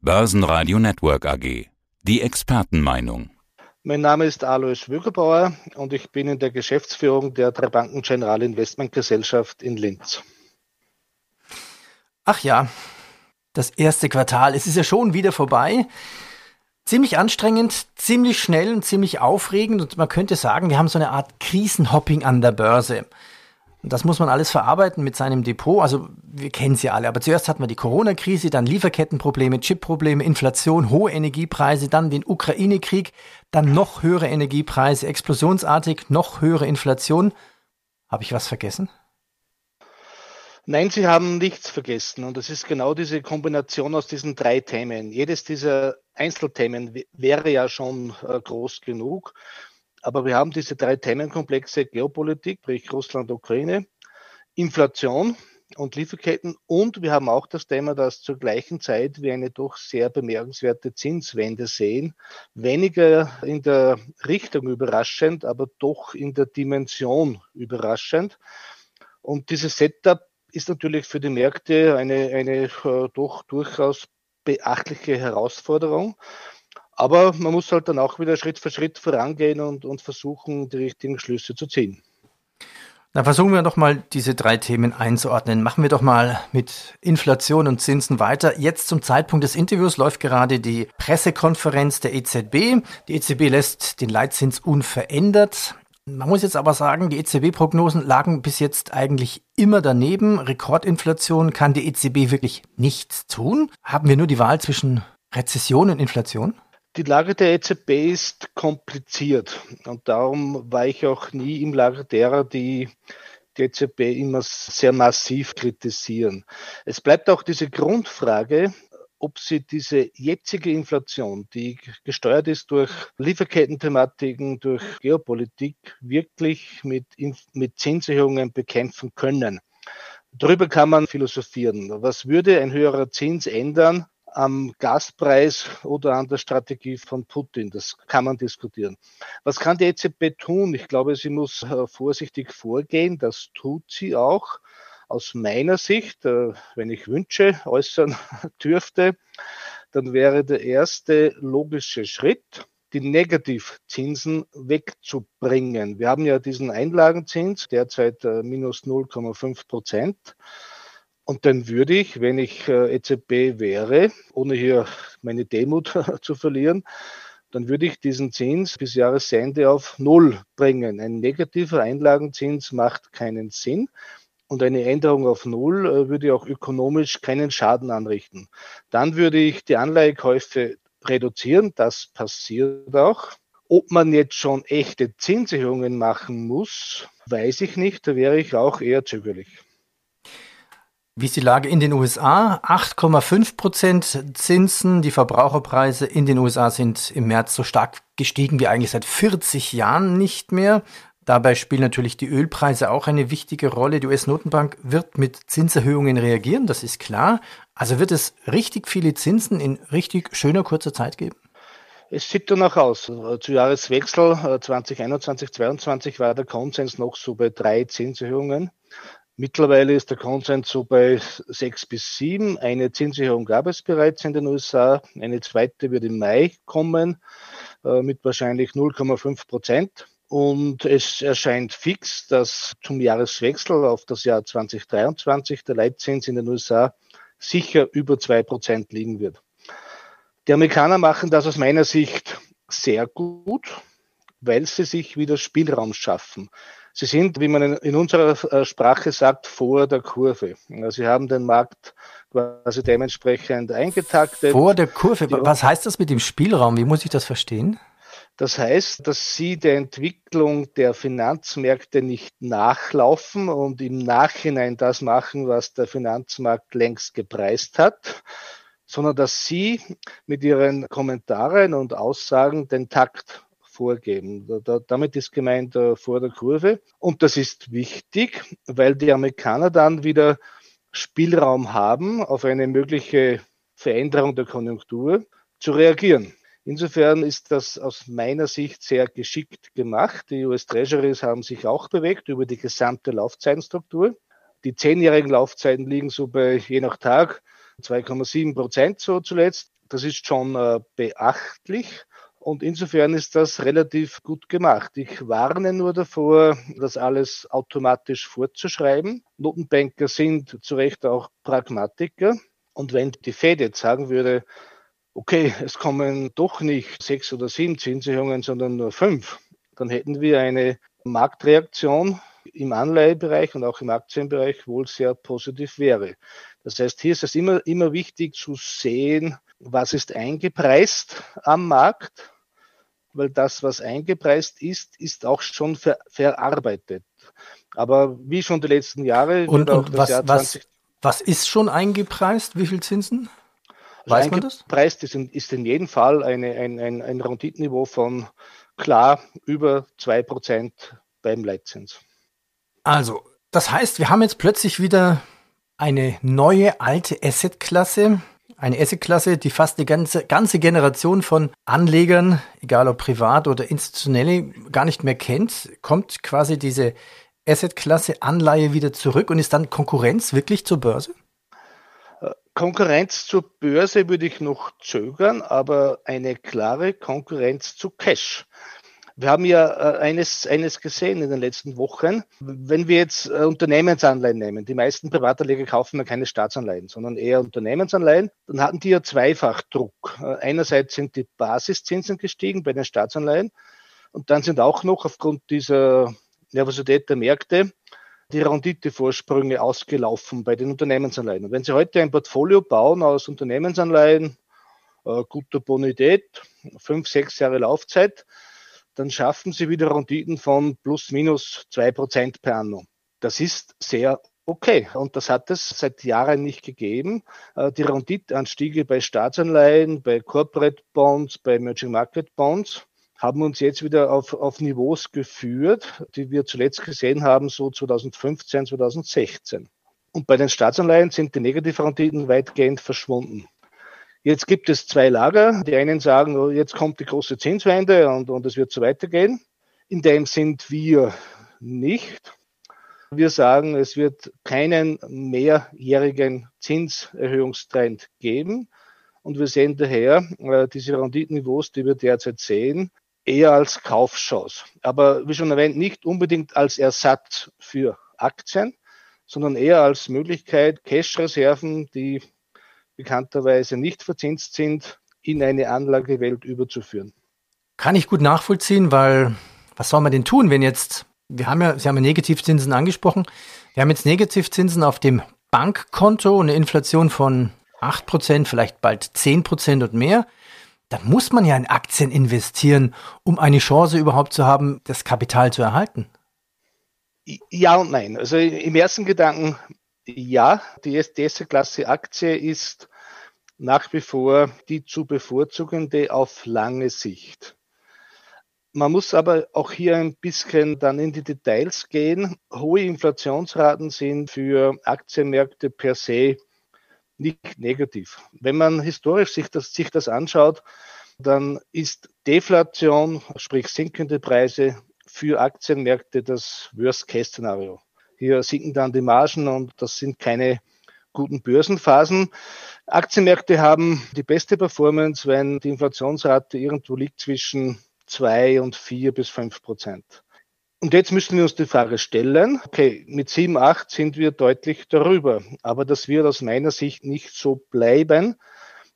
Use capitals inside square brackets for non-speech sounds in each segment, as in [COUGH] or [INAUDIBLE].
Börsenradio Network AG. Die Expertenmeinung. Mein Name ist Alois Wögerbauer und ich bin in der Geschäftsführung der Drei Banken General Investment Gesellschaft in Linz. Ach ja, das erste Quartal, es ist ja schon wieder vorbei. Ziemlich anstrengend, ziemlich schnell und ziemlich aufregend und man könnte sagen, wir haben so eine Art Krisenhopping an der Börse. Und das muss man alles verarbeiten mit seinem Depot. Also wir kennen sie alle. Aber zuerst hatten wir die Corona-Krise, dann Lieferkettenprobleme, Chipprobleme, Inflation, hohe Energiepreise, dann den Ukraine-Krieg, dann noch höhere Energiepreise, explosionsartig, noch höhere Inflation. Habe ich was vergessen? Nein, Sie haben nichts vergessen. Und das ist genau diese Kombination aus diesen drei Themen. Jedes dieser Einzelthemen wäre ja schon äh, groß genug. Aber wir haben diese drei Themenkomplexe Geopolitik, sprich Russland, Ukraine, Inflation und Lieferketten und wir haben auch das Thema, dass zur gleichen Zeit wir eine doch sehr bemerkenswerte Zinswende sehen. Weniger in der Richtung überraschend, aber doch in der Dimension überraschend. Und dieses Setup ist natürlich für die Märkte eine, eine äh, doch durchaus beachtliche Herausforderung. Aber man muss halt dann auch wieder Schritt für Schritt vorangehen und, und versuchen, die richtigen Schlüsse zu ziehen. Dann versuchen wir doch mal diese drei Themen einzuordnen. Machen wir doch mal mit Inflation und Zinsen weiter. Jetzt zum Zeitpunkt des Interviews läuft gerade die Pressekonferenz der EZB. Die EZB lässt den Leitzins unverändert. Man muss jetzt aber sagen, die EZB-Prognosen lagen bis jetzt eigentlich immer daneben. Rekordinflation kann die EZB wirklich nichts tun. Haben wir nur die Wahl zwischen Rezession und Inflation? Die Lage der EZB ist kompliziert und darum war ich auch nie im Lager derer, die die EZB immer sehr massiv kritisieren. Es bleibt auch diese Grundfrage, ob sie diese jetzige Inflation, die gesteuert ist durch Lieferkettenthematiken, durch Geopolitik, wirklich mit, mit Zinserhöhungen bekämpfen können. Darüber kann man philosophieren. Was würde ein höherer Zins ändern am Gaspreis oder an der Strategie von Putin. Das kann man diskutieren. Was kann die EZB tun? Ich glaube, sie muss äh, vorsichtig vorgehen. Das tut sie auch. Aus meiner Sicht, äh, wenn ich Wünsche äußern [LAUGHS] dürfte, dann wäre der erste logische Schritt, die Negativzinsen wegzubringen. Wir haben ja diesen Einlagenzins, derzeit äh, minus 0,5 Prozent. Und dann würde ich, wenn ich äh, EZB wäre, ohne hier meine Demut [LAUGHS] zu verlieren, dann würde ich diesen Zins bis Jahresende auf Null bringen. Ein negativer Einlagenzins macht keinen Sinn. Und eine Änderung auf Null äh, würde auch ökonomisch keinen Schaden anrichten. Dann würde ich die Anleihekäufe reduzieren. Das passiert auch. Ob man jetzt schon echte Zinserhöhungen machen muss, weiß ich nicht. Da wäre ich auch eher zögerlich. Wie ist die Lage in den USA? 8,5 Prozent Zinsen. Die Verbraucherpreise in den USA sind im März so stark gestiegen wie eigentlich seit 40 Jahren nicht mehr. Dabei spielen natürlich die Ölpreise auch eine wichtige Rolle. Die US-Notenbank wird mit Zinserhöhungen reagieren, das ist klar. Also wird es richtig viele Zinsen in richtig schöner kurzer Zeit geben? Es sieht danach aus. Zu Jahreswechsel 2021, äh, 2022 war der Konsens noch so bei drei Zinserhöhungen. Mittlerweile ist der Konsens so bei sechs bis sieben. Eine Zinserhöhung gab es bereits in den USA. Eine zweite wird im Mai kommen äh, mit wahrscheinlich 0,5 Prozent. Und es erscheint fix, dass zum Jahreswechsel auf das Jahr 2023 der Leitzins in den USA sicher über zwei Prozent liegen wird. Die Amerikaner machen das aus meiner Sicht sehr gut, weil sie sich wieder Spielraum schaffen. Sie sind, wie man in unserer äh, Sprache sagt, vor der Kurve. Sie haben den Markt quasi dementsprechend eingetaktet. Vor der Kurve. Was heißt das mit dem Spielraum? Wie muss ich das verstehen? Das heißt, dass sie der Entwicklung der Finanzmärkte nicht nachlaufen und im Nachhinein das machen, was der Finanzmarkt längst gepreist hat, sondern dass sie mit ihren Kommentaren und Aussagen den Takt vorgeben. Da, damit ist gemeint äh, vor der Kurve. Und das ist wichtig, weil die Amerikaner dann wieder Spielraum haben, auf eine mögliche Veränderung der Konjunktur zu reagieren. Insofern ist das aus meiner Sicht sehr geschickt gemacht. Die US Treasuries haben sich auch bewegt über die gesamte Laufzeitenstruktur. Die zehnjährigen Laufzeiten liegen so bei je nach Tag 2,7 Prozent so zuletzt. Das ist schon äh, beachtlich. Und insofern ist das relativ gut gemacht. Ich warne nur davor, das alles automatisch vorzuschreiben. Notenbanker sind zu Recht auch Pragmatiker. Und wenn die Fed jetzt sagen würde, okay, es kommen doch nicht sechs oder sieben Zinserhöhungen, sondern nur fünf, dann hätten wir eine Marktreaktion im Anleihebereich und auch im Aktienbereich wohl sehr positiv wäre. Das heißt, hier ist es immer, immer wichtig zu sehen, was ist eingepreist am Markt, weil das, was eingepreist ist, ist auch schon ver verarbeitet. Aber wie schon die letzten Jahre. Und, und was, was, was ist schon eingepreist? Wie viel Zinsen? Also Weiß man das? Eingepreist ist in, ist in jedem Fall eine, ein, ein, ein Renditeniveau von klar über 2% beim Leitzins. Also, das heißt, wir haben jetzt plötzlich wieder eine neue alte Assetklasse, eine Assetklasse, die fast eine ganze, ganze Generation von Anlegern, egal ob privat oder institutionelle, gar nicht mehr kennt, kommt quasi diese Assetklasse Anleihe wieder zurück und ist dann Konkurrenz wirklich zur Börse? Äh, Konkurrenz zur Börse würde ich noch zögern, aber eine klare Konkurrenz zu Cash. Wir haben ja äh, eines, eines gesehen in den letzten Wochen. Wenn wir jetzt äh, Unternehmensanleihen nehmen, die meisten Privatanleger kaufen ja keine Staatsanleihen, sondern eher Unternehmensanleihen, dann hatten die ja zweifach Druck. Äh, einerseits sind die Basiszinsen gestiegen bei den Staatsanleihen und dann sind auch noch aufgrund dieser Nervosität der Märkte die Renditevorsprünge ausgelaufen bei den Unternehmensanleihen. Und wenn Sie heute ein Portfolio bauen aus Unternehmensanleihen, äh, guter Bonität, fünf, sechs Jahre Laufzeit, dann schaffen sie wieder Renditen von plus minus zwei Prozent per anno. Das ist sehr okay. Und das hat es seit Jahren nicht gegeben. Äh, die Renditeanstiege bei Staatsanleihen, bei Corporate Bonds, bei Emerging Market Bonds haben uns jetzt wieder auf, auf Niveaus geführt, die wir zuletzt gesehen haben, so 2015, 2016. Und bei den Staatsanleihen sind die Negativrenditen weitgehend verschwunden. Jetzt gibt es zwei Lager. Die einen sagen, oh, jetzt kommt die große Zinswende und, und es wird so weitergehen. In dem sind wir nicht. Wir sagen, es wird keinen mehrjährigen Zinserhöhungstrend geben. Und wir sehen daher äh, diese Renditeniveaus, die wir derzeit sehen, eher als Kaufchance. Aber wie schon erwähnt, nicht unbedingt als Ersatz für Aktien, sondern eher als Möglichkeit, Cash-Reserven, die bekannterweise nicht verzinst sind, in eine Anlagewelt überzuführen. Kann ich gut nachvollziehen, weil was soll man denn tun, wenn jetzt, wir haben ja, Sie haben ja Negativzinsen angesprochen, wir haben jetzt Negativzinsen auf dem Bankkonto, eine Inflation von 8%, vielleicht bald 10% und mehr, dann muss man ja in Aktien investieren, um eine Chance überhaupt zu haben, das Kapital zu erhalten. Ja und nein. Also im ersten Gedanken ja, die erste Klasse Aktie ist nach wie vor die zu bevorzugende auf lange Sicht. Man muss aber auch hier ein bisschen dann in die Details gehen. Hohe Inflationsraten sind für Aktienmärkte per se nicht negativ. Wenn man historisch sich das, sich das anschaut, dann ist Deflation, sprich sinkende Preise für Aktienmärkte das Worst-Case-Szenario. Hier sinken dann die Margen und das sind keine guten Börsenphasen. Aktienmärkte haben die beste Performance, wenn die Inflationsrate irgendwo liegt zwischen zwei und vier bis fünf Prozent. Und jetzt müssen wir uns die Frage stellen, okay, mit sieben, acht sind wir deutlich darüber. Aber das wird aus meiner Sicht nicht so bleiben,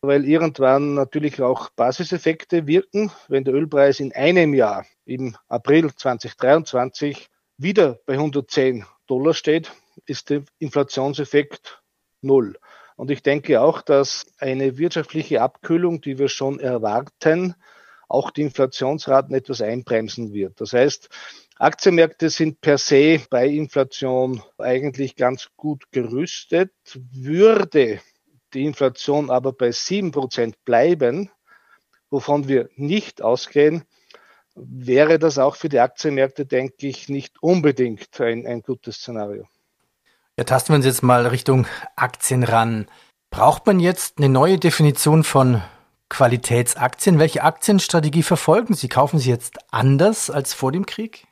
weil irgendwann natürlich auch Basiseffekte wirken. Wenn der Ölpreis in einem Jahr, im April 2023, wieder bei 110 Dollar steht, ist der Inflationseffekt null. Und ich denke auch, dass eine wirtschaftliche Abkühlung, die wir schon erwarten, auch die Inflationsraten etwas einbremsen wird. Das heißt, Aktienmärkte sind per se bei Inflation eigentlich ganz gut gerüstet. Würde die Inflation aber bei sieben Prozent bleiben, wovon wir nicht ausgehen, wäre das auch für die Aktienmärkte, denke ich, nicht unbedingt ein, ein gutes Szenario. Ja, tasten wir uns jetzt mal Richtung Aktien ran. Braucht man jetzt eine neue Definition von Qualitätsaktien? Welche Aktienstrategie verfolgen Sie? Kaufen Sie jetzt anders als vor dem Krieg?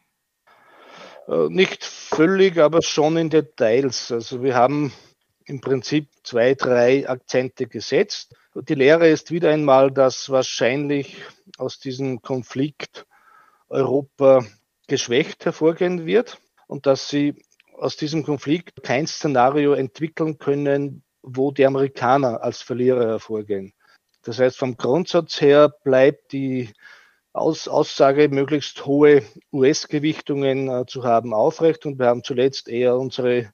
Äh, nicht völlig, aber schon in Details. Also wir haben im Prinzip zwei, drei Akzente gesetzt. Die Lehre ist wieder einmal, dass wahrscheinlich aus diesem Konflikt Europa geschwächt hervorgehen wird und dass sie aus diesem Konflikt kein Szenario entwickeln können, wo die Amerikaner als Verlierer hervorgehen. Das heißt, vom Grundsatz her bleibt die Aus Aussage, möglichst hohe US-Gewichtungen äh, zu haben, aufrecht. Und wir haben zuletzt eher unsere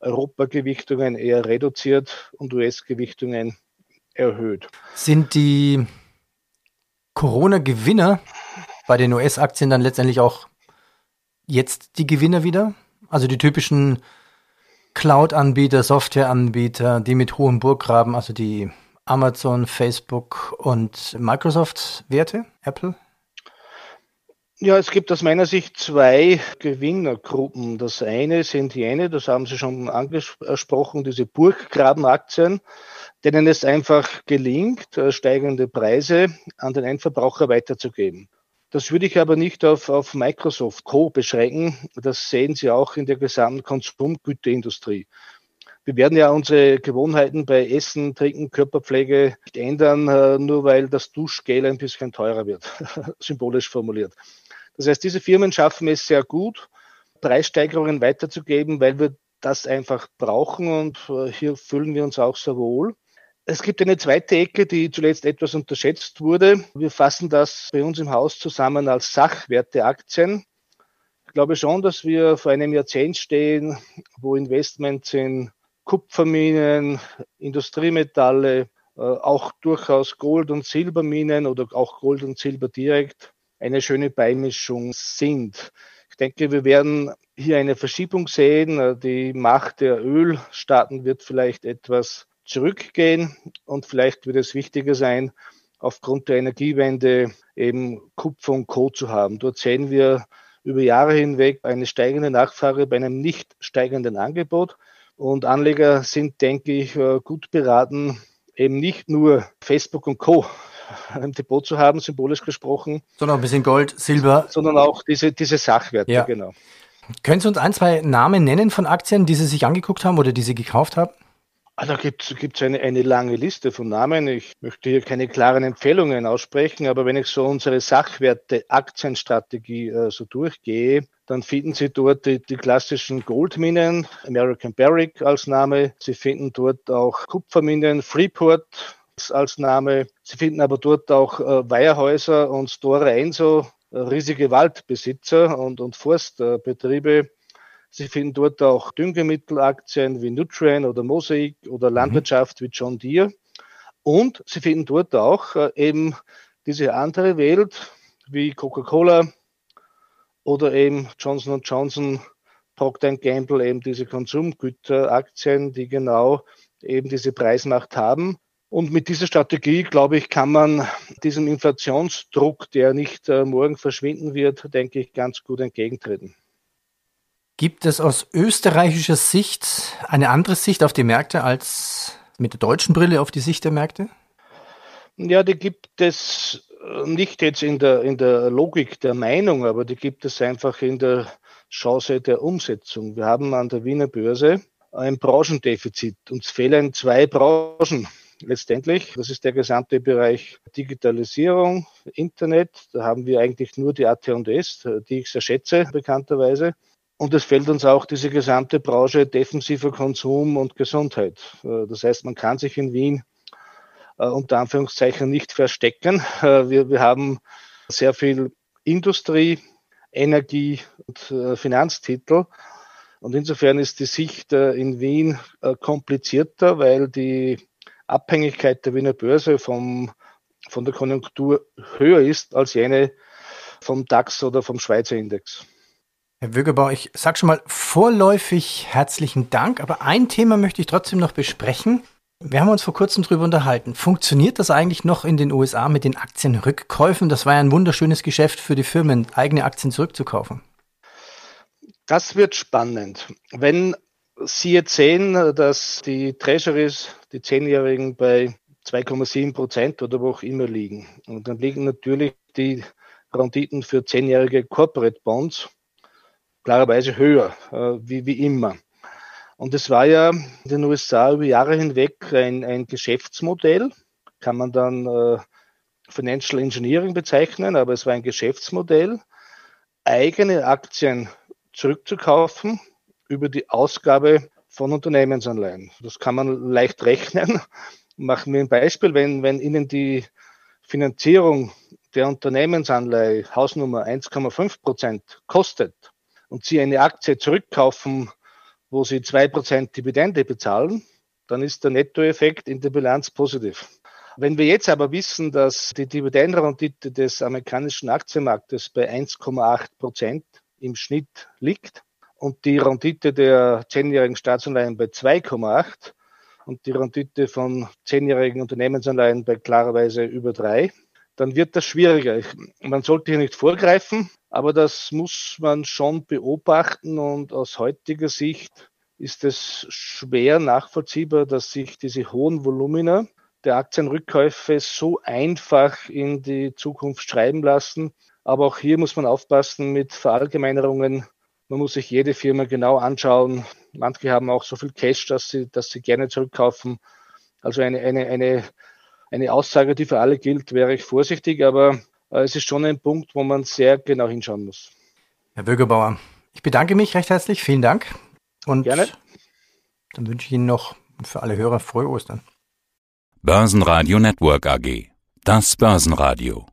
Europagewichtungen eher reduziert und US-Gewichtungen erhöht. Sind die Corona-Gewinner bei den US-Aktien dann letztendlich auch jetzt die Gewinner wieder? Also die typischen Cloud-Anbieter, Software-Anbieter, die mit hohem Burggraben, also die Amazon, Facebook und Microsoft-Werte, Apple? Ja, es gibt aus meiner Sicht zwei Gewinnergruppen. Das eine sind jene, das haben Sie schon angesprochen, diese Burggrabenaktien, denen es einfach gelingt, äh, steigende Preise an den Endverbraucher weiterzugeben. Das würde ich aber nicht auf, auf Microsoft Co. beschränken. Das sehen Sie auch in der gesamten Konsumgüterindustrie. Wir werden ja unsere Gewohnheiten bei Essen, Trinken, Körperpflege nicht ändern, äh, nur weil das Duschgel ein bisschen teurer wird, [LAUGHS] symbolisch formuliert. Das heißt, diese Firmen schaffen es sehr gut, Preissteigerungen weiterzugeben, weil wir das einfach brauchen und äh, hier fühlen wir uns auch sehr wohl. Es gibt eine zweite Ecke, die zuletzt etwas unterschätzt wurde. Wir fassen das bei uns im Haus zusammen als Sachwerteaktien. Ich glaube schon, dass wir vor einem Jahrzehnt stehen, wo Investments in Kupferminen, Industriemetalle, äh, auch durchaus Gold- und Silberminen oder auch Gold und Silber direkt eine schöne Beimischung sind. Ich denke, wir werden hier eine Verschiebung sehen. Die Macht der Ölstaaten wird vielleicht etwas zurückgehen und vielleicht wird es wichtiger sein, aufgrund der Energiewende eben Kupfer und Co. zu haben. Dort sehen wir über Jahre hinweg eine steigende Nachfrage bei einem nicht steigenden Angebot. Und Anleger sind, denke ich, gut beraten, eben nicht nur Facebook und Co [LAUGHS] im Depot zu haben, symbolisch gesprochen. Sondern ein bisschen Gold, Silber. Sondern auch diese, diese Sachwerte, ja. genau. Können Sie uns ein, zwei Namen nennen von Aktien, die Sie sich angeguckt haben oder die Sie gekauft haben? Ah, da gibt es eine, eine lange Liste von Namen. Ich möchte hier keine klaren Empfehlungen aussprechen, aber wenn ich so unsere Sachwerte-Aktienstrategie äh, so durchgehe, dann finden Sie dort die, die klassischen Goldminen, American Barrick als Name. Sie finden dort auch Kupferminen, Freeport als Name. Sie finden aber dort auch äh, Weiherhäuser und Store Enso, äh, riesige Waldbesitzer und, und Forstbetriebe. Sie finden dort auch Düngemittelaktien wie Nutrien oder Mosaic oder mhm. Landwirtschaft mhm. wie John Deere. Und Sie finden dort auch äh, eben diese andere Welt wie Coca-Cola oder eben Johnson Johnson, Procter Gamble, eben diese Konsumgüteraktien, die genau eben diese Preismacht haben. Und mit dieser Strategie, glaube ich, kann man diesem Inflationsdruck, der nicht äh, morgen verschwinden wird, denke ich, ganz gut entgegentreten. Gibt es aus österreichischer Sicht eine andere Sicht auf die Märkte als mit der deutschen Brille auf die Sicht der Märkte? Ja, die gibt es äh, nicht jetzt in der, in der Logik der Meinung, aber die gibt es einfach in der Chance der Umsetzung. Wir haben an der Wiener Börse ein Branchendefizit. Uns fehlen zwei Branchen letztendlich. Das ist der gesamte Bereich Digitalisierung, Internet. Da haben wir eigentlich nur die AT&S, die ich sehr schätze, bekannterweise. Und es fällt uns auch diese gesamte Branche defensiver Konsum und Gesundheit. Das heißt, man kann sich in Wien äh, unter Anführungszeichen nicht verstecken. Äh, wir, wir haben sehr viel Industrie, Energie und äh, Finanztitel. Und insofern ist die Sicht in Wien komplizierter, weil die Abhängigkeit der Wiener Börse vom, von der Konjunktur höher ist als jene vom DAX oder vom Schweizer Index. Herr Wögerbau, ich sage schon mal vorläufig herzlichen Dank, aber ein Thema möchte ich trotzdem noch besprechen. Wir haben uns vor kurzem darüber unterhalten. Funktioniert das eigentlich noch in den USA mit den Aktienrückkäufen? Das war ja ein wunderschönes Geschäft für die Firmen, eigene Aktien zurückzukaufen. Das wird spannend. Wenn Sie jetzt sehen, dass die Treasuries, die Zehnjährigen bei 2,7 Prozent oder wo auch immer liegen. Und dann liegen natürlich die Renditen für zehnjährige Corporate Bonds klarerweise höher, äh, wie, wie immer. Und es war ja in den USA über Jahre hinweg ein, ein Geschäftsmodell kann man dann äh, Financial Engineering bezeichnen, aber es war ein Geschäftsmodell, eigene Aktien zurückzukaufen über die Ausgabe von Unternehmensanleihen. Das kann man leicht rechnen. Machen wir ein Beispiel, wenn, wenn Ihnen die Finanzierung der Unternehmensanleihe Hausnummer 1,5 Prozent kostet und Sie eine Aktie zurückkaufen, wo Sie zwei Prozent Dividende bezahlen, dann ist der Nettoeffekt in der Bilanz positiv. Wenn wir jetzt aber wissen, dass die Dividendenrendite des amerikanischen Aktienmarktes bei 1,8 Prozent im Schnitt liegt und die Rendite der zehnjährigen Staatsanleihen bei 2,8 und die Rendite von zehnjährigen Unternehmensanleihen bei klarerweise über drei, dann wird das schwieriger. Man sollte hier nicht vorgreifen, aber das muss man schon beobachten und aus heutiger Sicht ist es schwer nachvollziehbar, dass sich diese hohen Volumina der Aktienrückkäufe so einfach in die Zukunft schreiben lassen. Aber auch hier muss man aufpassen mit Verallgemeinerungen. Man muss sich jede Firma genau anschauen. Manche haben auch so viel Cash, dass sie, dass sie gerne zurückkaufen. Also eine, eine, eine eine Aussage, die für alle gilt, wäre ich vorsichtig, aber es ist schon ein Punkt, wo man sehr genau hinschauen muss. Herr Bürgerbauer, ich bedanke mich recht herzlich. Vielen Dank. Und Gerne. Dann wünsche ich Ihnen noch für alle Hörer frohe Ostern. Börsenradio Network AG. Das Börsenradio.